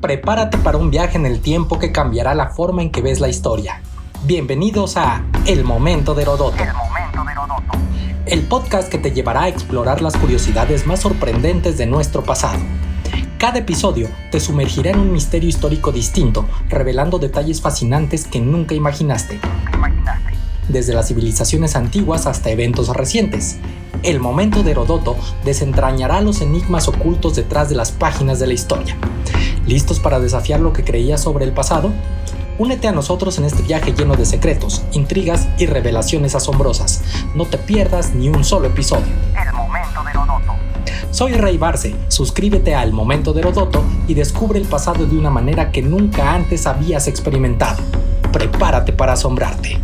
prepárate para un viaje en el tiempo que cambiará la forma en que ves la historia. Bienvenidos a El Momento de Herodoto. El momento de Herodoto. El podcast que te llevará a explorar las curiosidades más sorprendentes de nuestro pasado. Cada episodio te sumergirá en un misterio histórico distinto, revelando detalles fascinantes que nunca imaginaste. Desde las civilizaciones antiguas hasta eventos recientes. El momento de Herodoto desentrañará los enigmas ocultos detrás de las páginas de la historia. ¿Listos para desafiar lo que creías sobre el pasado? Únete a nosotros en este viaje lleno de secretos, intrigas y revelaciones asombrosas. No te pierdas ni un solo episodio. El momento de Herodoto. Soy Rey Barce, suscríbete a El Momento de Herodoto y descubre el pasado de una manera que nunca antes habías experimentado. Prepárate para asombrarte.